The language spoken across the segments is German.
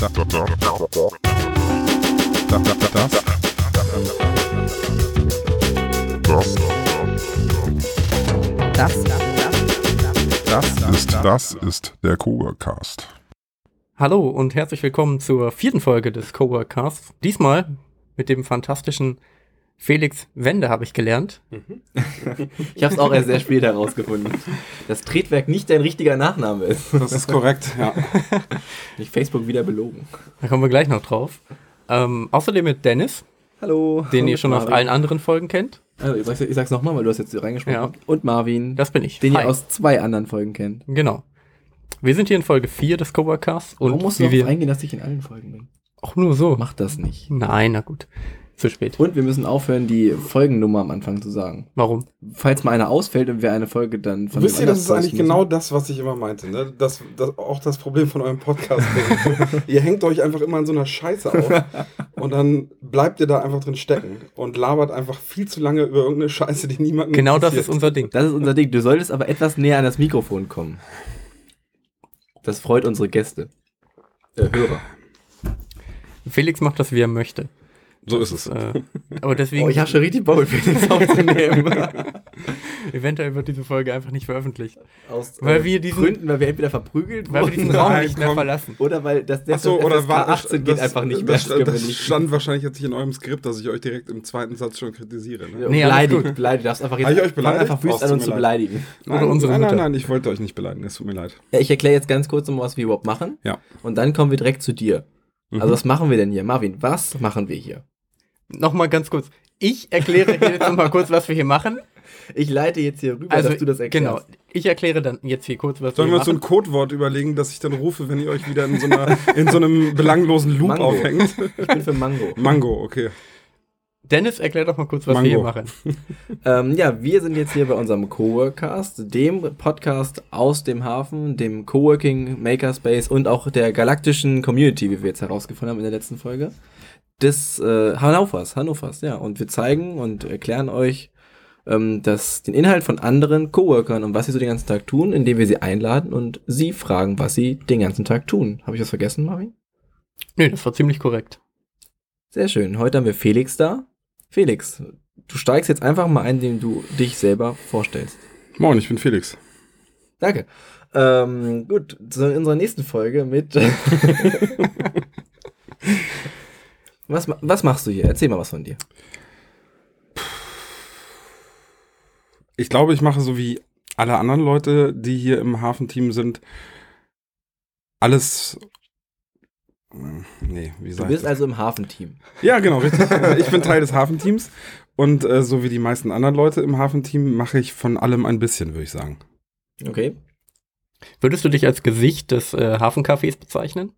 Das, das, das, Das, das ist, das ist der Coworkcast. Hallo und herzlich willkommen zur vierten Folge des Coworkcasts. Diesmal mit dem fantastischen Felix Wende habe ich gelernt. Ich habe es auch erst sehr spät herausgefunden, dass Tretwerk nicht dein richtiger Nachname ist. Das ist korrekt, ja. Nicht Facebook wieder belogen. Da kommen wir gleich noch drauf. Ähm, außerdem mit Dennis, Hallo. den ihr Und schon aus Marvin. allen anderen Folgen kennt. Also, ich sag's, ich sag's nochmal, weil du hast jetzt hier reingesprochen. Ja. Und Marvin, Das bin ich. den Hi. ihr aus zwei anderen Folgen kennt. Genau. Wir sind hier in Folge 4 des Coworkcasts und Warum musst du darauf eingehen, dass ich in allen Folgen bin? auch nur so. Mach das nicht. Nein, na gut. Zu spät. Und wir müssen aufhören, die Folgennummer am Anfang zu sagen. Warum? Falls mal einer ausfällt und wir eine Folge dann von Wisst ihr, das ist eigentlich genau müssen. das, was ich immer meinte. Ne? Das, das, auch das Problem von eurem Podcast. ihr hängt euch einfach immer in so einer Scheiße auf und dann bleibt ihr da einfach drin stecken und labert einfach viel zu lange über irgendeine Scheiße, die niemanden Genau das ist unser Ding. Das ist unser Ding. Du solltest aber etwas näher an das Mikrofon kommen. Das freut unsere Gäste. Äh, Hörer. Felix macht das, wie er möchte. So ist es. Äh, aber deswegen, Oh, ich habe schon richtig Bock, Felix aufzunehmen. eventuell wird diese Folge einfach nicht veröffentlicht. Aus Weil äh, wir diesen- Gründen, weil wir entweder verprügelt Weil wir wurden diesen Raum Nein, nicht mehr verlassen. oder weil das Ach so, oder war 18 geht das- einfach nicht mehr. Das, wir das nicht. stand wahrscheinlich jetzt nicht in eurem Skript, dass ich euch direkt im zweiten Satz schon kritisiere. Ne? Nee, beleidigt, beleidigt. Du darfst einfach jetzt ich euch beleidigt? einfach Oh, wüst es an, uns zu beleidigen. Oder unsere nein, nein, nein, ich wollte euch nicht beleidigen, es tut mir leid. Ja, ich erkläre jetzt ganz kurz, um was wir überhaupt machen. Ja. Und dann kommen wir direkt zu dir. Mhm. Also was machen wir denn hier? Marvin, was machen wir hier? Nochmal ganz kurz. Ich erkläre hier jetzt nochmal kurz, was wir hier machen. Ich leite jetzt hier rüber, Also, dass du das erklärst. genau. Ich erkläre dann jetzt hier kurz, was Sollen wir wir uns so machen. ein Codewort überlegen, dass ich dann rufe, wenn ihr euch wieder in so, einer, in so einem belanglosen Loop Mango. aufhängt? Ich bin für Mango. Mango, okay. Dennis, erklär doch mal kurz, was Mango. wir hier machen. Ähm, ja, wir sind jetzt hier bei unserem Coworkcast, dem Podcast aus dem Hafen, dem Coworking Makerspace und auch der galaktischen Community, wie wir jetzt herausgefunden haben in der letzten Folge, des äh, Hannovers, Hannovers, ja. Und wir zeigen und erklären euch ähm, das, den Inhalt von anderen Coworkern und was sie so den ganzen Tag tun, indem wir sie einladen und sie fragen, was sie den ganzen Tag tun. Habe ich was vergessen, Marvin? Nö, das war ziemlich korrekt. Sehr schön. Heute haben wir Felix da. Felix, du steigst jetzt einfach mal ein, indem du dich selber vorstellst. Moin, ich bin Felix. Danke. Ähm, gut, zu unserer nächsten Folge mit. was, was machst du hier? Erzähl mal was von dir. Ich glaube, ich mache so wie alle anderen Leute, die hier im Hafenteam sind, alles. Hm, Nee, wie Du sag bist ich also im Hafenteam. Ja, genau, richtig. Ich bin Teil des Hafenteams und äh, so wie die meisten anderen Leute im Hafenteam mache ich von allem ein bisschen, würde ich sagen. Okay. Würdest du dich als Gesicht des äh, Hafencafés bezeichnen?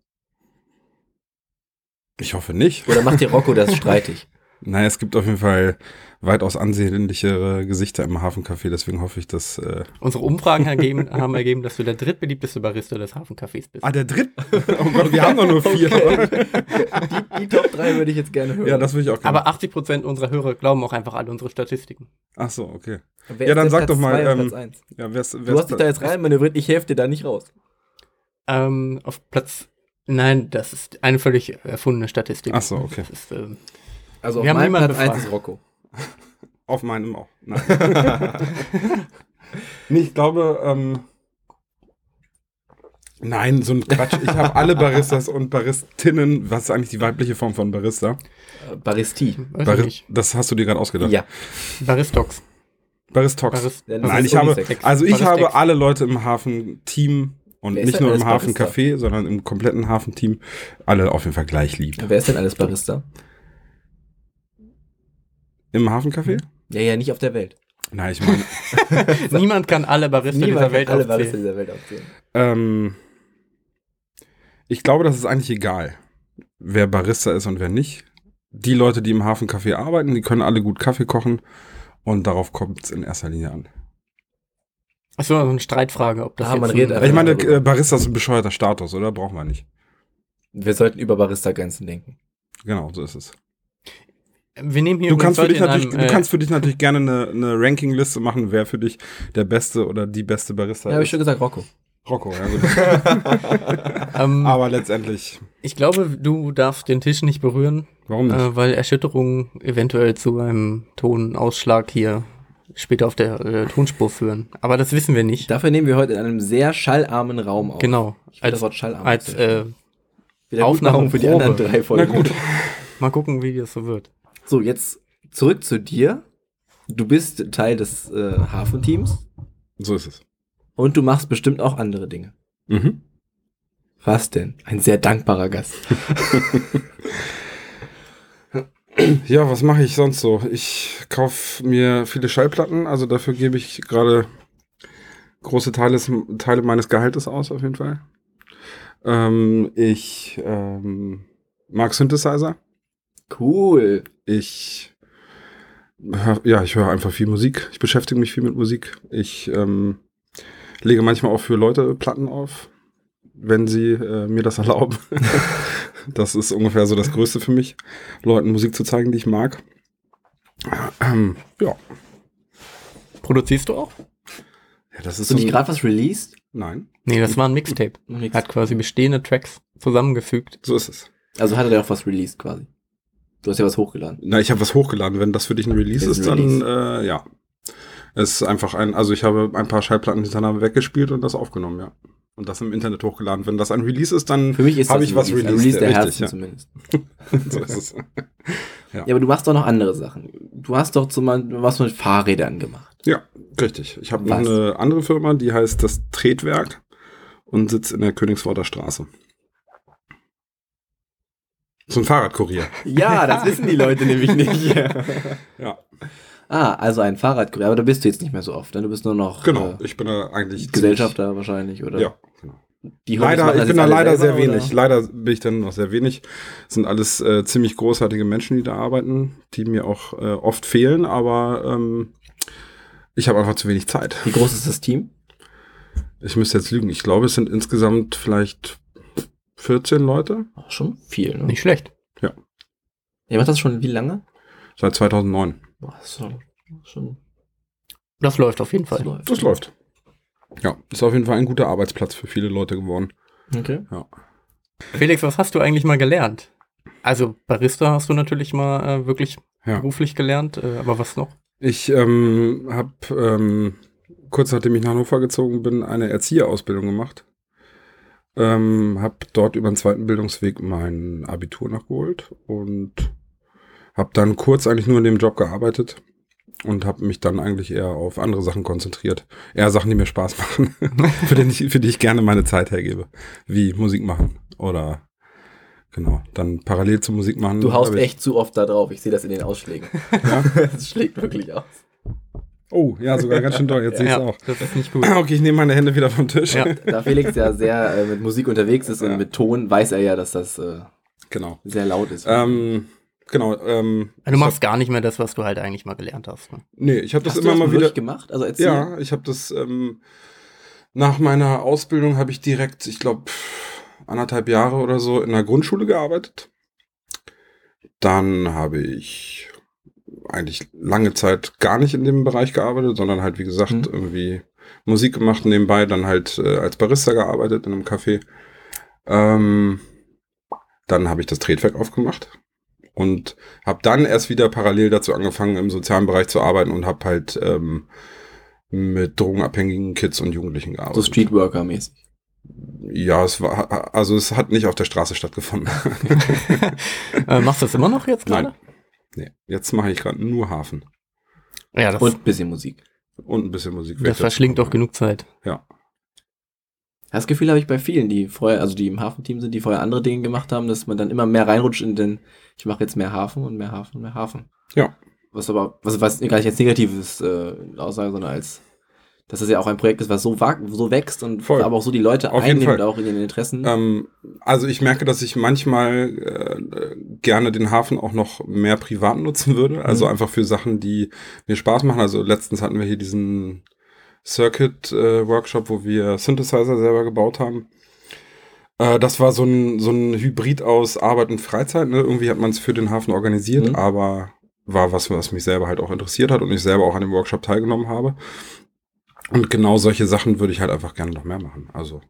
Ich hoffe nicht. Oder macht dir Rocco das streitig? Naja, es gibt auf jeden Fall weitaus ansehnlichere Gesichter im Hafencafé, deswegen hoffe ich, dass. Äh Unsere Umfragen ergeben, haben ergeben, dass du der drittbeliebteste Barista des Hafencafés bist. ah, der dritte. Oh Gott, wir haben doch nur vier. Die, die Top 3 würde ich jetzt gerne hören. Ja, das würde ich auch gerne. Aber 80% unserer Hörer glauben auch einfach alle unsere Statistiken. Ach so, okay. Wer ja, dann sag Platz doch mal, ähm? Ja, wer's, Du hast dich da jetzt rein manövriert, ich helfe dir da nicht raus. Ähm, auf Platz. Nein, das ist eine völlig erfundene Statistik. Ach so, okay. Ist, ähm, Also Wir auf haben meinem Platz 1 befragt. ist Rocco. Auf meinem auch. Nein. nee, ich glaube, ähm, nein, so ein Quatsch. Ich habe alle Baristas und Baristinnen. Was ist eigentlich die weibliche Form von Barista? Äh, Baristi. weiß ich Baris nicht. das hast du dir gerade ausgedacht. Ja. Baristox. Baristox. Barist Nein, ich habe, also ich Baristex. habe alle Leute im Hafenteam und Wer nicht nur im? Hafencafé, sondern im kompletten Hafenteam alle auf jeden Fall gleich lieb. Wer ist denn alles Barista? Im Hafencafé? Ja, ja, nicht auf der Welt. Nein, ich meine, Niemand kann alle Barista dieser Welt alle aufzählen. Barista dieser Welt aufzählen. ähm, ich glaube, das ist eigentlich egal, wer Barista ist und wer nicht. Die Leute, die im Hafencafé arbeiten, die können alle gut Kaffee kochen und darauf kommt es in erster Linie an. Achso, so eine Streitfrage, ob das Ah, jetzt man ein- redet einfach- Ich meine, äh, Barista ist ein bescheuerter Status, oder? Brauchen wir nicht. Wir sollten über Barista-Grenzen denken. Genau, so ist es. Wir nehmen hier Du kannst, für dich natürlich, einem, du äh, kannst für dich natürlich gerne eine, eine Rankingliste machen, wer für dich der beste oder die beste Barista Ja, habe ich ist. schon gesagt, Rocco. Rocco, ja gut. ähm, Aber letztendlich, Ich glaube, du darfst den Tisch nicht berühren, Warum nicht? äh, weil Erschütterungen eventuell zu einem Tonausschlag hier später auf der äh, Tonspur führen. Aber das wissen wir nicht. Dafür nehmen wir heute in einem sehr schallarmen Raum auf. Genau. Ich Als, das Wort schallarm. als äh, Aufnahme für die anderen drei Folgen. Na gut. mal gucken, wie das so wird. So, jetzt zurück zu dir. Du bist Teil des äh, Hafenteams So ist es. und du machst bestimmt auch andere Dinge. Mhm. Was denn? Ein sehr dankbarer Gast. Ja, was mache ich sonst so? Ich kaufe mir viele Schallplatten, also dafür gebe ich gerade große Teile, Teile meines Gehaltes aus, auf jeden Fall. Ähm, ich ähm, mag Synthesizer. Cool. Ich hör, ja, ich höre einfach viel Musik. Ich beschäftige mich viel mit Musik. Ich ähm, lege manchmal auch für Leute Platten auf, wenn sie äh, mir das erlauben. Das ist ungefähr so das Größte für mich, Leuten Musik zu zeigen, die ich mag. Ähm, ja. Produzierst du auch? ja, das ist Hast du nicht ein- gerade was released? Nein, Nee, das war ein Mixtape. Er hat quasi bestehende Tracks zusammengefügt. so ist es. Also hat er auch was released quasi. Du hast ja was hochgeladen. Na, ich habe was hochgeladen. Wenn das für dich ein Release Ist ist, ein dann äh, ja. Es ist einfach ein, also ich habe ein paar Schallplatten hintereinander weggespielt und das aufgenommen, ja. Und das im Internet hochgeladen. Wenn das ein Release ist, dann Für mich ist habe ich ein was Release, ein released. Release der Herzen ja. zumindest. so ist es. Ja, aber du machst doch noch andere Sachen. Du hast doch zum Beispiel was mit Fahrrädern gemacht. Ja, richtig. Ich habe noch Was? eine andere Firma, die heißt das Tretwerk und sitzt in der Königsworter Straße. So ein Fahrradkurier. Ja, das wissen die Leute nämlich nicht. Ja, ah, also ein Fahrradkurier. Aber da bist du jetzt nicht mehr so oft. Ne? Du bist nur noch genau. äh, Ich bin da eigentlich Gesellschafter wahrscheinlich, oder? Ziemlich, ja, genau. Die Hobbys Leider, ich bin da leider selber, sehr wenig. oder? Leider bin ich dann noch sehr wenig. Es sind alles äh, ziemlich großartige Menschen, die da arbeiten, die mir auch äh, oft fehlen, aber ähm, ich habe einfach zu wenig Zeit. Wie groß ist das Team? Ich müsste jetzt lügen. Ich glaube, es sind insgesamt vielleicht 14 Leute schon viel, ne? Nicht schlecht. Ihr macht das schon wie lange? seit 2009. Das schon, Das läuft auf jeden das Fall. läuft. Das läuft. Ja, ist auf jeden Fall ein guter Arbeitsplatz für viele Leute geworden. Okay. Ja. Felix, was hast du eigentlich mal gelernt? Also Barista hast du natürlich mal äh, wirklich Ja. beruflich gelernt, äh, aber was noch? Ich ähm, habe ähm, kurz nachdem ich nach Hannover gezogen bin, eine Erzieherausbildung gemacht. Ähm, habe dort über den zweiten Bildungsweg mein Abitur nachgeholt und habe dann kurz eigentlich nur in dem Job gearbeitet und habe mich dann eigentlich eher auf andere Sachen konzentriert. Eher Sachen, die mir Spaß machen, für, die ich, für die ich gerne meine Zeit hergebe, wie Musik machen oder genau, dann parallel zur Musik machen. Du haust echt zu oft da drauf. Ich sehe das in den Ausschlägen. Ja? das schlägt wirklich aus. Oh, ja, sogar ganz schön doll, jetzt sehe ich es auch. das ist nicht gut. Okay, ich nehme meine Hände wieder vom Tisch. Ja. Da Felix ja sehr äh, mit Musik unterwegs ist Ja. und mit Ton, weiß er ja, dass das äh, Genau. sehr laut ist. Ähm, genau. Ähm, Du machst gar nicht mehr das, was du halt eigentlich mal gelernt hast. Ne? nee, ich habe das immer das mal wieder. wirklich gemacht? Also erzähl. Ja, ich habe das ähm, nach meiner Ausbildung habe ich direkt, ich glaube, anderthalb Jahre oder so in der Grundschule gearbeitet. Dann habe ich eigentlich lange Zeit gar nicht in dem Bereich gearbeitet, sondern halt, wie gesagt, Mhm. irgendwie Musik gemacht, nebenbei dann halt äh, als Barista gearbeitet in einem Café. Ähm, dann habe ich das Tretwerk aufgemacht und habe dann erst wieder parallel dazu angefangen, im sozialen Bereich zu arbeiten und habe halt ähm, mit drogenabhängigen Kids und Jugendlichen gearbeitet. So Streetworker-mäßig. Ja, es war, also es hat nicht auf der Straße stattgefunden. äh, machst du das immer noch jetzt gerade? Nein. nee, jetzt mache ich gerade nur Hafen Ja, das, Und ein bisschen Musik. und ein bisschen Musik. das verschlingt doch genug Zeit. Ja. Das Gefühl habe ich bei vielen, die vorher, also die im Hafenteam sind, die vorher andere Dinge gemacht haben, dass man dann immer mehr reinrutscht in den, ich mache jetzt mehr Hafen und mehr Hafen und mehr Hafen. Ja. Was aber, was, was gar nicht als negatives äh, Aussage, sondern als, dass das ja auch ein Projekt ist, was so, so wächst und Voll. aber auch so die Leute Auf jeden einnimmt, Fall. auch in ihren Interessen. Ähm, also ich merke, dass ich manchmal äh, gerne den Hafen auch noch mehr privat nutzen würde. Also Mhm. einfach für Sachen, die mir Spaß machen. Also letztens hatten wir hier diesen Circuit-Workshop, wo wir Synthesizer selber gebaut haben. Äh, das war so ein, so ein Hybrid aus Arbeit und Freizeit. Ne? Irgendwie hat man es für den Hafen organisiert, Mhm. aber war was, was mich selber halt auch interessiert hat und ich selber auch an dem Workshop teilgenommen habe. Und genau solche Sachen würde ich halt einfach gerne noch mehr machen. Also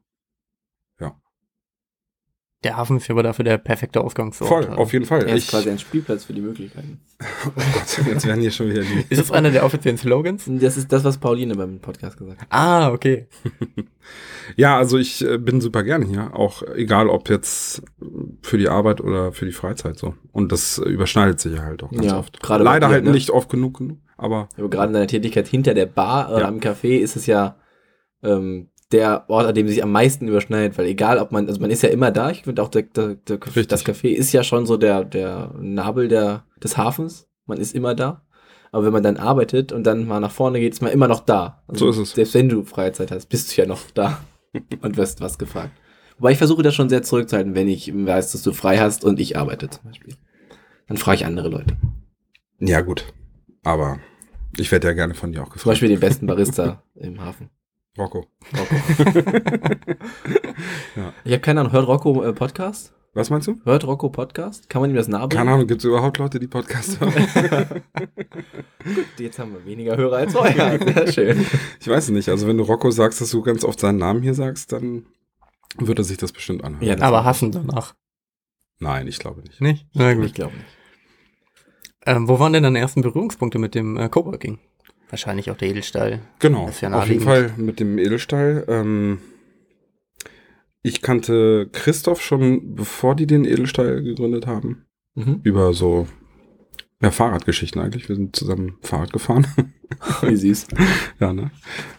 Der Hafen ist ja aber dafür der perfekte Ausgangsort. Voll, Also. auf jeden Fall. Er ist Ich, quasi ein Spielplatz für die Möglichkeiten. oh Gott, jetzt werden hier schon wieder die. Ist das einer der offiziellen Slogans? Das ist das, was Pauline beim Podcast gesagt hat. Ah, okay. Ja, also ich äh, bin super gerne hier, auch egal ob jetzt für die Arbeit oder für die Freizeit so. Und das äh, überschneidet sich ja halt auch ganz Ja, oft. Leider dir, halt ne? nicht oft genug, genug aber Aber gerade in deiner Tätigkeit hinter der Bar oder Ja. am Café ist es ja ähm, der Ort, an dem sich am meisten überschneidet, weil egal, ob man, also man ist ja immer da, ich finde auch der, der, der, das Café ist ja schon so der, der Nabel der, des Hafens, man ist immer da. Aber wenn man dann arbeitet und dann mal nach vorne geht, ist man immer noch da. Also So ist es. Selbst wenn du Freizeit hast, bist du ja noch da und wirst was gefragt. Wobei ich versuche das schon sehr zurückzuhalten, wenn ich weiß, dass du frei hast und ich arbeite zum Beispiel. Dann frage ich andere Leute. ja gut. Aber ich werde ja gerne von dir auch Zum gefragt. Beispiel den besten Barista im Hafen. Rocco. Rocco. Ich habe keine Ahnung, hört Rocco äh, Podcast? Was meinst du? Hört Rocco Podcast? Kann man ihm das nahe bringen? Keine Ahnung, gibt es überhaupt Leute, die Podcasts hören? Jetzt haben wir weniger Hörer als vorher. Sehr schön. ich weiß es nicht. Also wenn du Rocco sagst, dass du ganz oft seinen Namen hier sagst, dann wird er sich das bestimmt anhören. Ja, Aber hassen danach. Nein, ich glaube nicht. Nicht? Na gut. Ich glaube nicht. Ähm, wo waren denn deine ersten Berührungspunkte mit dem äh, Coworking? Wahrscheinlich auch der Edelstahl. Genau, ja auf jeden. Fall mit dem Edelstahl. Ähm, ich kannte Christoph schon, bevor die den Edelstahl gegründet haben, Mhm. über so ja, Fahrradgeschichten eigentlich. Wir sind zusammen Fahrrad gefahren. Wie süß. ja, ne?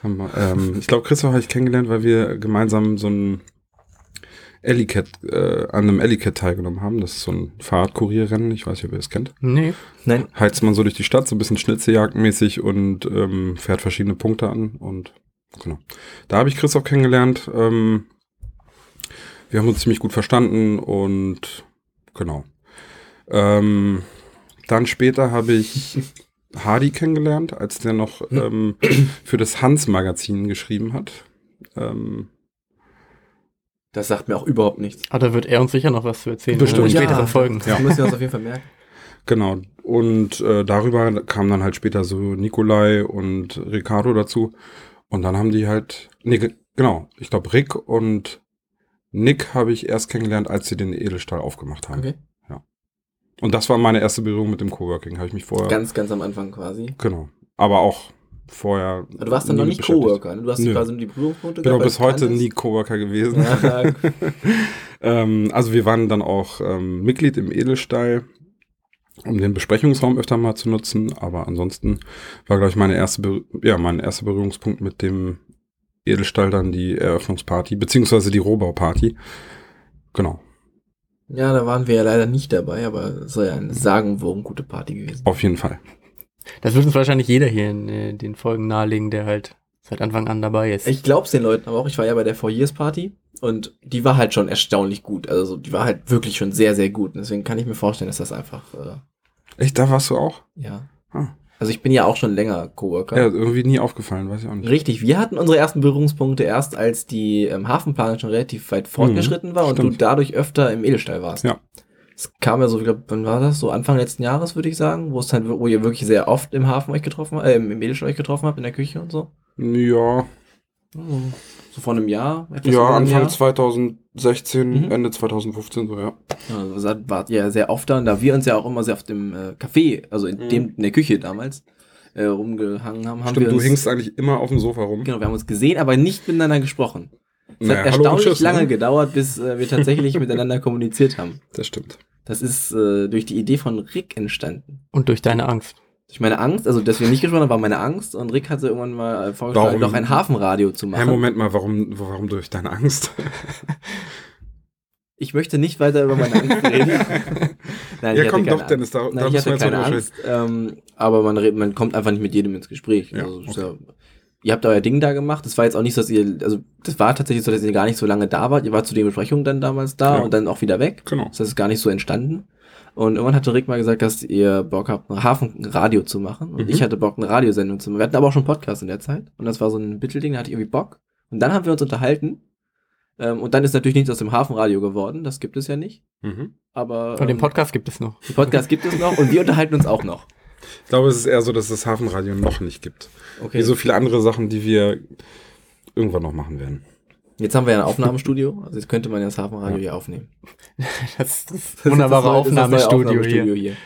Ähm, ich glaube, Christoph habe ich kennengelernt, weil wir gemeinsam so ein Ellicat, äh, an einem Ellicat teilgenommen haben. Das ist so ein Fahrradkurierrennen. Ich weiß nicht, ob ihr das kennt. Nee. Nein, heizt man so durch die Stadt, so ein bisschen Schnitzeljagdmäßig und ähm, fährt verschiedene Punkte an und genau. Da habe ich Christoph kennengelernt. Ähm, wir haben uns ziemlich gut verstanden und genau. Ähm, dann später habe ich Hardy kennengelernt, als der noch ähm, für das Hans-Magazin geschrieben hat. Ähm, das sagt mir auch überhaupt nichts. Aber da wird er uns sicher noch was zu erzählen Bestimmt. in späteren Ja. Folgen. Das müssen wir uns auf jeden Fall merken. Genau. Und äh, darüber kam dann halt später so Nikolai und Ricardo dazu. Und dann haben die halt, nee, ge- genau, ich glaube Rick und Nick habe ich erst kennengelernt, als sie den Edelstahl aufgemacht haben. Okay. Und das war meine erste Berührung mit dem Coworking. Habe ich mich vorher, Ganz, ganz am Anfang quasi. genau, aber auch vorher. Du warst dann noch nicht. Coworker, ne? Du hast Nö. quasi nur die Berührungspunkte Bin auch bis heute nie Coworker gewesen. Ja, Ähm, also wir waren dann auch ähm, Mitglied im Edelstall, um den Besprechungsraum öfter mal zu nutzen. Aber ansonsten war, glaube ich, meine erste, ja, mein erster Berührungspunkt mit dem Edelstall dann die Eröffnungsparty, beziehungsweise die Rohbauparty. Genau, ja, da waren wir ja leider nicht dabei, aber es soll ja eine sagenwogen gute Party gewesen. auf jeden Fall. Das wird uns wahrscheinlich jeder hier in äh, den Folgen nahelegen, der halt seit Anfang an dabei ist. Ich glaub's den Leuten aber auch. Ich war ja bei der Four Years Party und die war halt schon erstaunlich gut. Also die war halt wirklich schon sehr, sehr gut. Und deswegen kann ich mir vorstellen, dass das einfach, äh, Echt, da warst du auch? ja. Ah. Also ich bin ja auch schon länger Coworker. Ja, irgendwie nie aufgefallen, weiß ich auch nicht. Richtig, wir hatten unsere ersten Berührungspunkte erst, als die ähm, Hafenplanung schon relativ weit fortgeschritten war und stimmt. du dadurch öfter im Edelstall warst. Ja. Es kam ja so, ich glaub, wann war das? So Anfang letzten Jahres, würde ich sagen, wo es halt, wo ihr wirklich sehr oft im Hafen euch getroffen habt, äh, im Edelstall euch getroffen habt, in der Küche und so. Ja, So vor einem Jahr? ja, Anfang Jahr. 2016, Mhm. Ende 2015, so, ja. Also wart ihr ja sehr oft da, und da wir uns ja auch immer sehr oft im äh, Café, also in, Mhm. dem, in der Küche damals, äh, rumgehangen haben, haben Stimmt, du uns, hingst eigentlich immer auf dem Sofa rum. Genau, wir haben uns gesehen, aber nicht miteinander gesprochen. Es Naja, hat erstaunlich tschüss, lange ne? gedauert, bis äh, wir tatsächlich miteinander kommuniziert haben. Das stimmt. Das ist äh, durch die Idee von Rick entstanden. Und durch deine Angst. Durch meine Angst, also dass wir nicht gesprochen haben, war meine Angst und Rick hatte irgendwann mal äh, vorgeschlagen, Warum? doch ein Hafenradio zu machen. Hey, Moment mal, warum, warum durch deine Angst? Ich möchte nicht weiter über meine Angst reden. Nein, ja, ich komm hatte doch, keine Dennis, da, Angst. da Nein, ich hatte jetzt keine Angst, ähm, aber man, man kommt einfach nicht mit jedem ins Gespräch. Ja, also, ist ja, ihr habt euer Ding da gemacht. Das war jetzt auch nicht so, dass ihr, also das war tatsächlich so, dass ihr gar nicht so lange da wart. Ihr wart zu den Besprechungen dann damals da Ja. und dann auch wieder weg. Genau. Das ist gar nicht so entstanden. Und irgendwann hatte Rick mal gesagt, dass ihr Bock habt, ein Hafenradio zu machen. Und Mhm. ich hatte Bock, eine Radiosendung zu machen. Wir hatten aber auch schon einen Podcast in der Zeit. Und das war so ein Mittelding, da hatte ich irgendwie Bock. Und dann haben wir uns unterhalten. Ähm, und dann ist natürlich nichts aus dem Hafenradio geworden. Das gibt es ja nicht. Mhm. Aber Und den ähm, Podcast gibt es noch. den Podcast gibt es noch und wir unterhalten uns auch noch. Ich glaube, es ist eher so, dass es das Hafenradio noch nicht gibt. Okay. Wie so viele andere Sachen, die wir irgendwann noch machen werden. Jetzt haben wir ja ein Aufnahmestudio, also jetzt könnte man ja das Hafenradio hier aufnehmen. Das, das Das wunderbare Aufnahmestudio hier.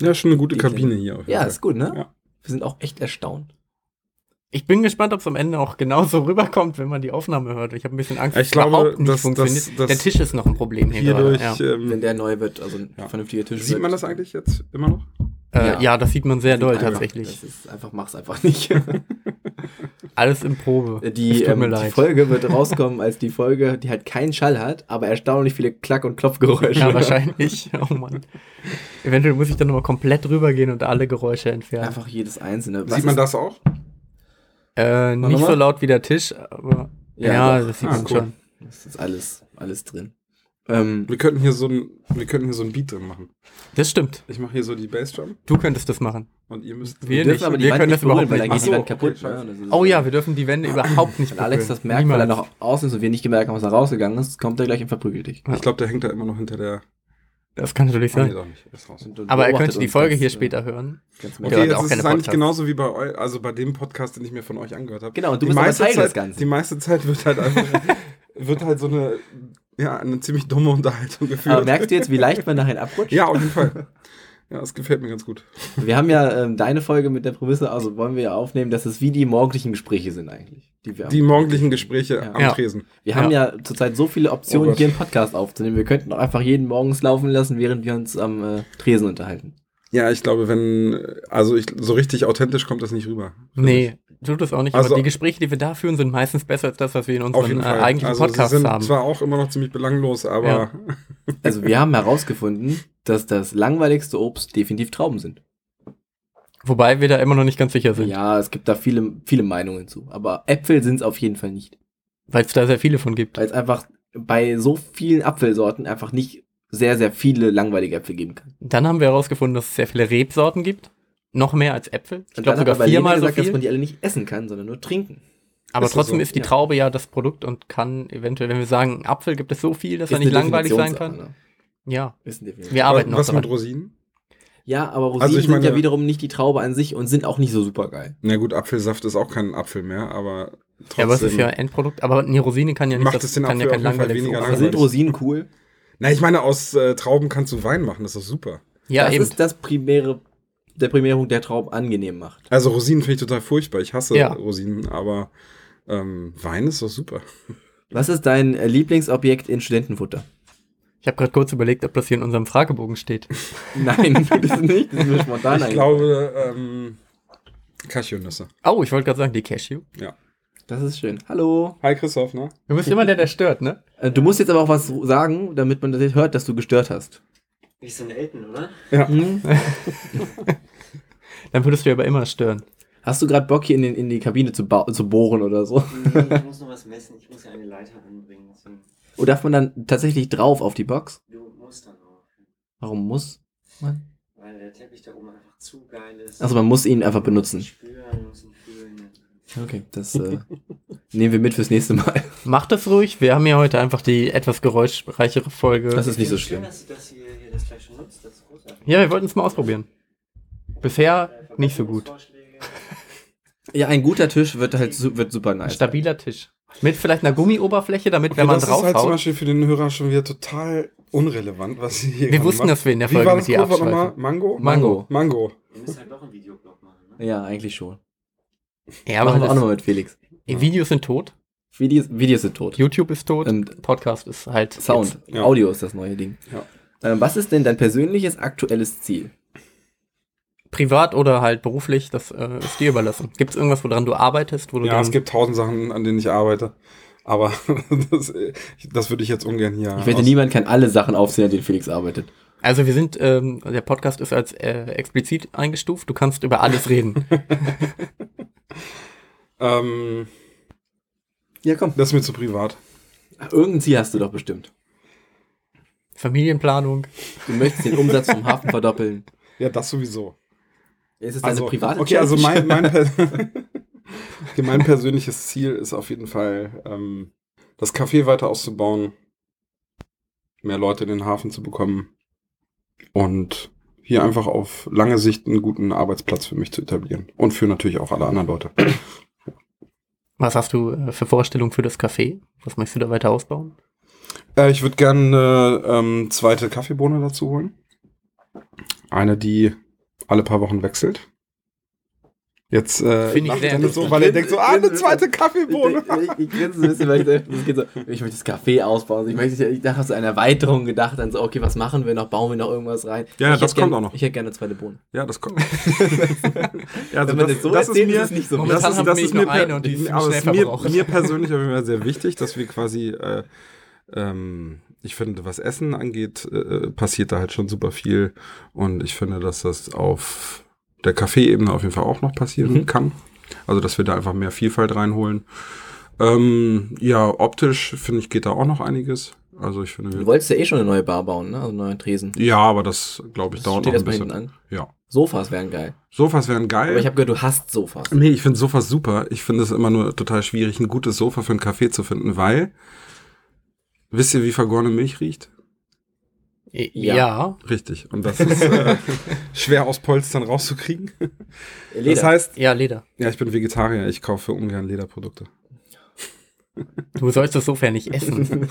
Ja, schon eine gute Die Kabine hier. auf jeden Ja, Fall. ist gut, ne? Ja. Wir sind auch echt erstaunt. Ich bin gespannt, ob es am Ende auch genauso rüberkommt, wenn man die Aufnahme hört. Ich habe ein bisschen Angst, Ich dass es glaube, überhaupt nicht dass- funktioniert. dass- dass Der Tisch ist noch ein Problem hier Hierdurch. Ja. ähm, Wenn der neu wird, also ein Ja. vernünftiger Tisch sieht wird. man das eigentlich jetzt immer noch? Äh, Ja. ja. das sieht man sehr doll Einfach, tatsächlich. Das ist einfach, mach's einfach nicht. Alles in Probe. Die, Es tut ähm, die. Folge wird rauskommen als die Folge, die halt keinen Schall hat, aber erstaunlich viele Klack- und Klopfgeräusche. Ja, wahrscheinlich. Oh Mann. Eventuell muss ich dann nochmal komplett rübergehen und alle Geräusche entfernen. Einfach jedes einzelne. Sieht man das auch? Äh, nicht so laut wie der Tisch, aber Ja, ja, das sieht Ah, man cool. schon. Das ist alles, alles drin. Ähm, Wir könnten hier so ein, wir könnten hier so ein Beat drin machen. Das stimmt. Ich mache hier so die Bassdrum Du könntest das machen. und ihr müsst. Wir dürfen nicht. aber die Wir Wand können nicht das überhaupt berühren, weil dann nicht geht die machen. Wand kaputt. Okay, ist- Oh ja, wir dürfen die Wände überhaupt nicht Alex das merkt, weil er noch außen ist und wir nicht gemerkt haben, was da rausgegangen ist, kommt er gleich und verprügelt dich. Ich glaube, der hängt da immer noch hinter der. Das kann natürlich nee, sein. und Aber er beobachtet könnte die Folge ganz, hier äh, später hören. Okay, auch ist eigentlich genauso wie bei euch, also bei dem Podcast, den ich mir von euch angehört habe. Genau, und du die bist meiste Teil Zeit, des Ganzen. Die meiste Zeit wird halt einfach, wird halt so eine, ja, eine ziemlich dumme Unterhaltung geführt. Aber merkst du jetzt, wie leicht man nachher abrutscht? ja, auf jeden Fall. Ja, das gefällt mir ganz gut. Wir haben ja ähm, deine Folge mit der Prämisse, also wollen wir ja aufnehmen, dass es wie die morgendlichen Gespräche sind eigentlich. Die wir, Die morgendlichen Gespräche Ja. am Ja. Tresen. wir haben ja. zurzeit so viele Oh Optionen, Gott. hier einen Podcast aufzunehmen. Wir könnten auch einfach jeden morgens laufen lassen, während wir uns am äh, Tresen unterhalten. Ja, ich glaube, wenn, also ich, so richtig authentisch kommt das nicht rüber. Nee, tut es auch nicht. Also- aber die Gespräche, die wir da führen, sind meistens besser als das, was wir in unseren äh, eigentlichen also Podcasts sie sind haben. zwar auch immer noch ziemlich belanglos, aber Ja. Also wir haben herausgefunden, dass das langweiligste Obst definitiv Trauben sind. Wobei wir da immer noch nicht ganz sicher sind, Ja, es gibt da viele, viele Meinungen zu. Aber Äpfel sind es auf jeden Fall nicht. weil es da sehr viele von gibt. Weil es einfach bei so vielen Apfelsorten einfach nicht sehr, sehr viele langweilige Äpfel geben kann. Dann haben wir herausgefunden, dass es sehr viele Rebsorten gibt. Noch mehr als Äpfel. Ich glaube sogar viermal so gesagt, dass viel. man die alle nicht essen kann, sondern nur trinken. Aber Ist trotzdem so? ist die Ja. Traube ja das Produkt und kann eventuell, wenn wir sagen, Apfel gibt es so viel, dass er Ist nicht eine langweilig sein kann. ne? Ja, Ist Definition. wir arbeiten noch was mit daran. Rosinen? Ja, aber Rosinen Also ich sind meine- ja wiederum nicht die Traube an sich und sind auch nicht so super geil. Na gut, Apfelsaft ist auch kein Apfel mehr, aber trotzdem. Ja, aber es ist ja Endprodukt. Aber eine Rosine kann ja nicht, Macht das es den kann ja Apfel kein langweiliges weniger sein. sind Rosinen cool? Na, ich meine, aus äh, Trauben kannst du Wein machen, das ist doch super. Ja, das eben. ist das primäre, der primäre Punkt, der Trauben angenehm macht. Also Rosinen finde ich total furchtbar. Ich hasse Ja. Rosinen, aber ähm, Wein ist doch super. Was ist dein äh, Lieblingsobjekt in Studentenfutter? Ich habe gerade kurz überlegt, ob das hier in unserem Fragebogen steht. Nein, das ist nicht. Das ist mir spontan ich glaube, ähm, Cashewnüsse. Oh, ich wollte gerade sagen, die Cashew. Das ist schön. Hallo. Hi Christoph, ne? Du bist immer der, der stört, ne? Äh, Du musst jetzt aber auch was sagen, damit man das jetzt hört, dass du gestört hast. Wir sind Eltern, oder? Hm? Dann würdest du ja aber immer stören. Hast du gerade Bock, hier in, den, in die Kabine zu, zu bohren oder so? Nee, ich muss noch was messen. Ich muss ja eine Leiter anbringen. Oder darf man dann tatsächlich drauf auf die Box? Du musst dann auch. Warum muss man? Weil der Teppich da oben einfach zu geil ist. Also man muss ihn einfach benutzen. Spüren, du musst ihn fühlen. Okay, das äh, nehmen wir mit fürs nächste Mal. Mach das ruhig. Wir haben ja heute einfach die etwas geräuschreichere Folge. Das ist nicht so Schön, schlimm. dass du das hier, hier das gleich schon nutzt. Das ist großartig. ja, wir wollten es mal ausprobieren. Bisher nicht so gut. Ja, ein guter Tisch wird halt su wird super Ein nice. stabiler Tisch. Mit vielleicht einer Gummioberfläche, damit, Okay, wenn man das ist halt zum. Beispiel für den Hörer schon wieder total unrelevant, was sie hier wir wussten, macht. dass wir in der Wie Folge mit das dir abschweifen. Mango? Mango. Mango. Ihr müsst halt doch einen Videoblog machen, ne? Ja, eigentlich schon. Ja, Machen wir auch nochmal mit Felix. das, Videos sind tot. Videos, Videos sind tot. YouTube ist tot. Und Podcast ist halt Sound. Ja. Audio ist das neue Ding. Ja. Ähm, was ist denn dein persönliches aktuelles Ziel? Privat oder halt beruflich, das äh, ist dir überlassen. Gibt es irgendwas, woran du arbeitest, wo du Ja, es gibt tausend Sachen, an denen ich arbeite. Aber das, das würde ich jetzt ungern hier. Ich wette, niemand kann alle Sachen aufzählen, an denen Felix arbeitet. Also wir sind, ähm, der Podcast ist als äh, explizit eingestuft. Du kannst über alles reden. Ähm, Ja, komm. das ist mir zu privat. Irgendein Ziel hast du doch bestimmt. Familienplanung. Du möchtest den Umsatz vom Hafen verdoppeln. Ja, das sowieso. Ist es deine private Okay, also mein, mein, per okay, mein persönliches Ziel ist auf jeden Fall, ähm, das Café weiter auszubauen, mehr Leute in den Hafen zu bekommen und hier einfach auf lange Sicht einen guten Arbeitsplatz für mich zu etablieren. Und für natürlich auch alle anderen Leute. Was hast du äh, für Vorstellungen für das Café? Was möchtest du da weiter ausbauen? Äh, ich würde gerne eine ähm, zweite Kaffeebohne dazu holen. Eine, die alle paar Wochen wechselt. Jetzt äh, Finde ich lacht so, weil er denkt so, ah, eine zweite Kaffeebohne. ich, ich grinse ein bisschen, weil ich, dachte, geht so, ich möchte das Café ausbauen. Ich, möchte, ich dachte, so eine Erweiterung gedacht, dann so, okay, was machen wir noch? Bauen wir noch irgendwas rein? Ja, ich das kommt gern, auch noch. Ich hätte gerne eine zweite Bohne. Ja, das kommt. ja, also das, das so das erzählt, ist mir, ist nicht so. Das ist, das ist mir, per- aber ist mir, mir persönlich aber immer sehr wichtig, dass wir quasi, äh, ähm, ich finde, was Essen angeht, äh, passiert da halt schon super viel und ich finde, dass das auf der Kaffeeebene auf jeden Fall auch noch passieren Mhm. kann. Also, dass wir da einfach mehr Vielfalt reinholen. Ähm, ja, optisch finde ich geht da auch noch einiges. Also ich finde, Du wolltest ja eh schon eine neue Bar bauen, ne? Also einen neuen Tresen. ja, aber das glaube ich Das dauert noch ein bisschen. an. Ja, Sofas wären geil. Sofas wären geil. Aber ich habe gehört, du hast Sofas. Nee, ich finde Sofas super. Ich finde es immer nur total schwierig, ein gutes Sofa für einen Café zu finden, weil, wisst ihr, wie vergorene Milch riecht? Ja. Ja. ja. Richtig. Und das ist äh, schwer aus Polstern rauszukriegen. Leder. Das heißt, Leder. ja, ich bin Vegetarier, ich kaufe ungern Lederprodukte. Du sollst das Sofa ja nicht essen.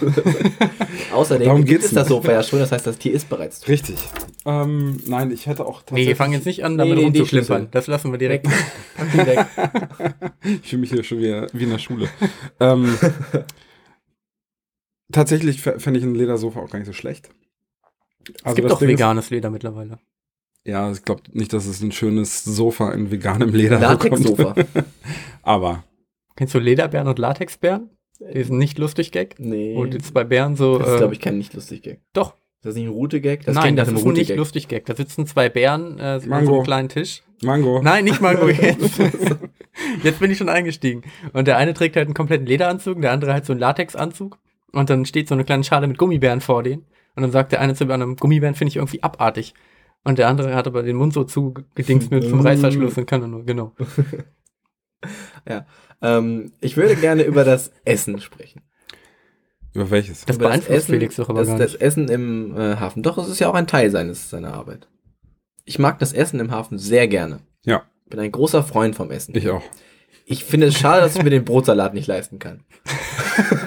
Außerdem Darum gibt geht's es das. Sofa ja schon, das heißt, das Tier ist bereits tot. Richtig. Ähm, nein, ich hätte auch nee, tatsächlich... wir fangen jetzt nicht an, damit Nee, nee. Schlüssel. Das lassen wir direkt. Ich fühle mich hier schon wieder wie in der Schule. ähm, tatsächlich fände ich ein Ledersofa auch gar nicht so schlecht. Es Also gibt das doch Ding ist- veganes Leder mittlerweile. Ja, ich glaube nicht, dass es ein schönes Sofa in veganem Leder Latexsofa. Aber Kennst du Lederbären und Latexbären? Die sind nicht lustig, Gag. Nee. Und jetzt bei Bären so. das ist, äh, glaube ich, kein nicht lustig Gag. Doch. Ist das nicht ein Route-Gag? Das Nein, das ist ein nicht lustig Gag. Da sitzen zwei Bären äh, so an so einem kleinen Tisch. Mango. Nein, nicht Mango jetzt. jetzt bin ich schon eingestiegen. Und der eine trägt halt einen kompletten Lederanzug, der andere halt so einen Latexanzug. Und dann steht so eine kleine Schale mit Gummibären vor denen. Und dann sagt der eine zu dem anderen, Gummibären finde ich irgendwie abartig. Und der andere hat aber den Mund so zugedingst mit zum Reißverschluss und kann dann nur, genau. Ähm, ich würde gerne über das Essen sprechen. Über welches? Das über beeinflusst Felix doch aber das, gar das nicht. Essen im äh, Hafen. Doch, es ist ja auch ein Teil seines, seiner Arbeit. Ich mag das Essen im Hafen sehr gerne. Ja. Bin ein großer Freund vom Essen. Ich auch. Ich finde es schade, dass ich mir den Brotsalat nicht leisten kann.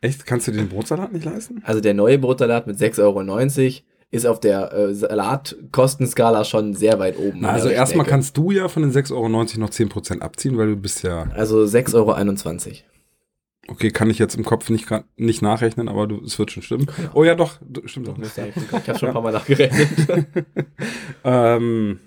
Echt? Kannst du den Brotsalat nicht leisten? Also der neue Brotsalat mit 6,90 Euro ist auf der äh, Salatkostenskala schon sehr weit oben. Na, also erstmal kannst du ja von den 6,90 Euro noch 10% abziehen, weil du bist ja, Also 6,21 Euro. okay, kann ich jetzt im Kopf nicht, nicht nachrechnen, aber du, es wird schon stimmen. Oh ja, doch, stimmt doch. Ich habe schon ein paar Mal nachgerechnet. Ähm,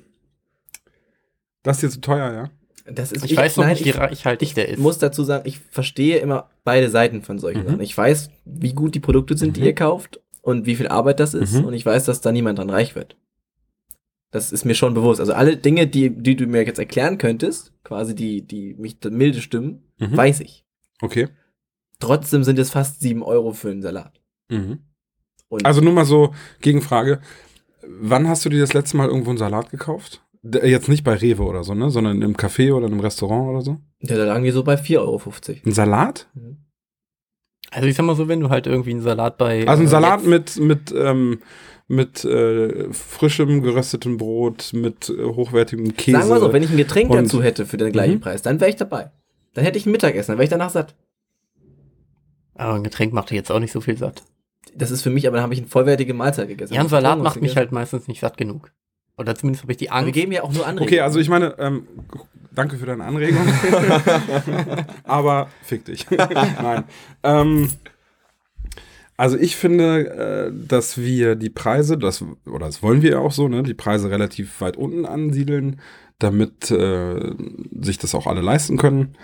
das ist dir zu teuer, ja? Das ist, Ich, weiß noch nein, nicht, wie reichhaltig ich der ist. muss dazu sagen, ich verstehe immer beide Seiten von solchen Mhm. Sachen. Ich weiß, wie gut die Produkte sind, die Mhm. ihr kauft und wie viel Arbeit das ist. Mhm. Und ich weiß, dass da niemand dran reich wird. Das ist mir schon bewusst. Also alle Dinge, die, die du mir jetzt erklären könntest, quasi die, die mich milde stimmen, Mhm. weiß ich. Okay. Trotzdem sind es fast 7 Euro für einen Salat. Mhm. Also nur mal so, Gegenfrage. Wann hast du dir das letzte Mal irgendwo einen Salat gekauft? D- Jetzt nicht bei Rewe oder so, ne? Sondern im Café oder im Restaurant oder so? ja, da lagen die so bei 4,50 Euro. Ein Salat? Also ich sag mal so, wenn du halt irgendwie einen Salat bei. Also ein äh, Salat jetzt- mit, mit, ähm, mit äh, frischem geröstetem Brot, mit äh, hochwertigem Käse. Sagen wir so, wenn ich ein Getränk Und- dazu hätte für den gleichen Mhm. Preis, dann wäre ich dabei. Dann hätte ich ein Mittagessen, dann wäre ich danach satt. Aber ein Getränk macht dir jetzt auch nicht so viel satt. Das ist für mich, aber dann habe ich eine vollwertige Mahlzeit gegessen. Ja, ein Salat macht mich gegessen. halt meistens nicht satt genug. Oder zumindest habe ich die Aber wir Angst. geben ja auch nur Anregungen. okay, also ich meine, ähm, danke für deine Anregung. Aber fick dich. Nein. Ähm, also ich finde, äh, dass wir die Preise, das, oder das wollen wir ja auch so, ne, die Preise relativ weit unten ansiedeln, damit äh, sich das auch alle leisten können.